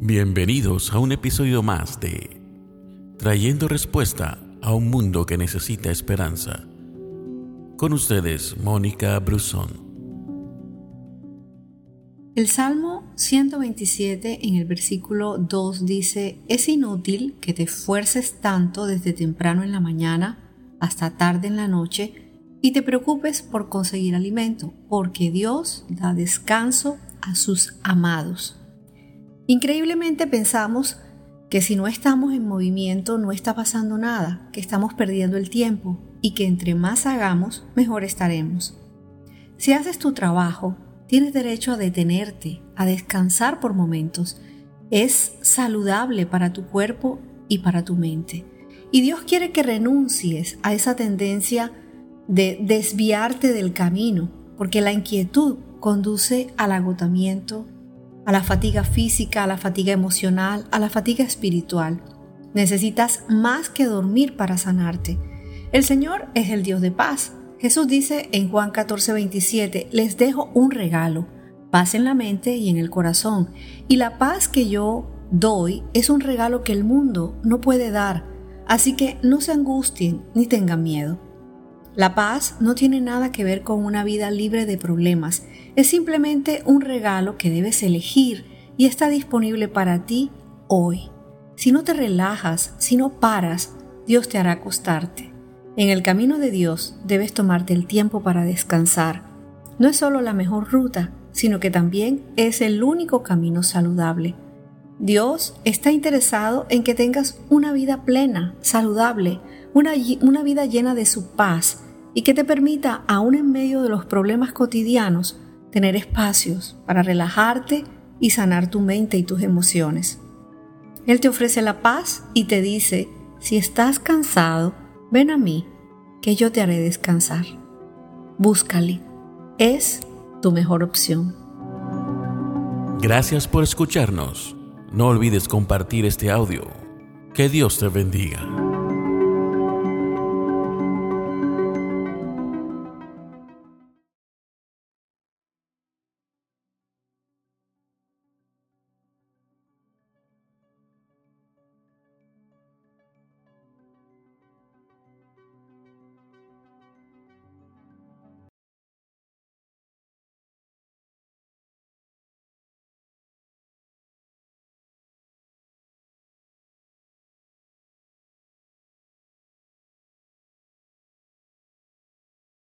Bienvenidos a un episodio más de Trayendo Respuesta a un Mundo que Necesita Esperanza. Con ustedes, Mónica Brusón. El Salmo 127 en el versículo 2 dice, es inútil que te esfuerces tanto desde temprano en la mañana hasta tarde en la noche y te preocupes por conseguir alimento, porque Dios da descanso a sus amados. Increíblemente pensamos que si no estamos en movimiento no está pasando nada, que estamos perdiendo el tiempo y que entre más hagamos, mejor estaremos. Si haces tu trabajo, tienes derecho a detenerte, a descansar por momentos. Es saludable para tu cuerpo y para tu mente. Y Dios quiere que renuncies a esa tendencia de desviarte del camino, porque la inquietud conduce al agotamiento, a la fatiga física, a la fatiga emocional, a la fatiga espiritual. Necesitas más que dormir para sanarte. El Señor es el Dios de paz. Jesús dice en Juan 14, 27, les dejo un regalo, paz en la mente y en el corazón. Y la paz que yo doy es un regalo que el mundo no puede dar. Así que no se angustien ni tengan miedo. La paz no tiene nada que ver con una vida libre de problemas, es simplemente un regalo que debes elegir y está disponible para ti hoy. Si no te relajas, si no paras, Dios te hará acostarte. En el camino de Dios debes tomarte el tiempo para descansar. No es solo la mejor ruta, sino que también es el único camino saludable. Dios está interesado en que tengas una vida plena, saludable, una, una vida llena de su paz, y que te permita, aún en medio de los problemas cotidianos, tener espacios para relajarte y sanar tu mente y tus emociones. Él te ofrece la paz y te dice, si estás cansado, ven a mí, que yo te haré descansar. Búscale, es tu mejor opción. Gracias por escucharnos. No olvides compartir este audio. Que Dios te bendiga.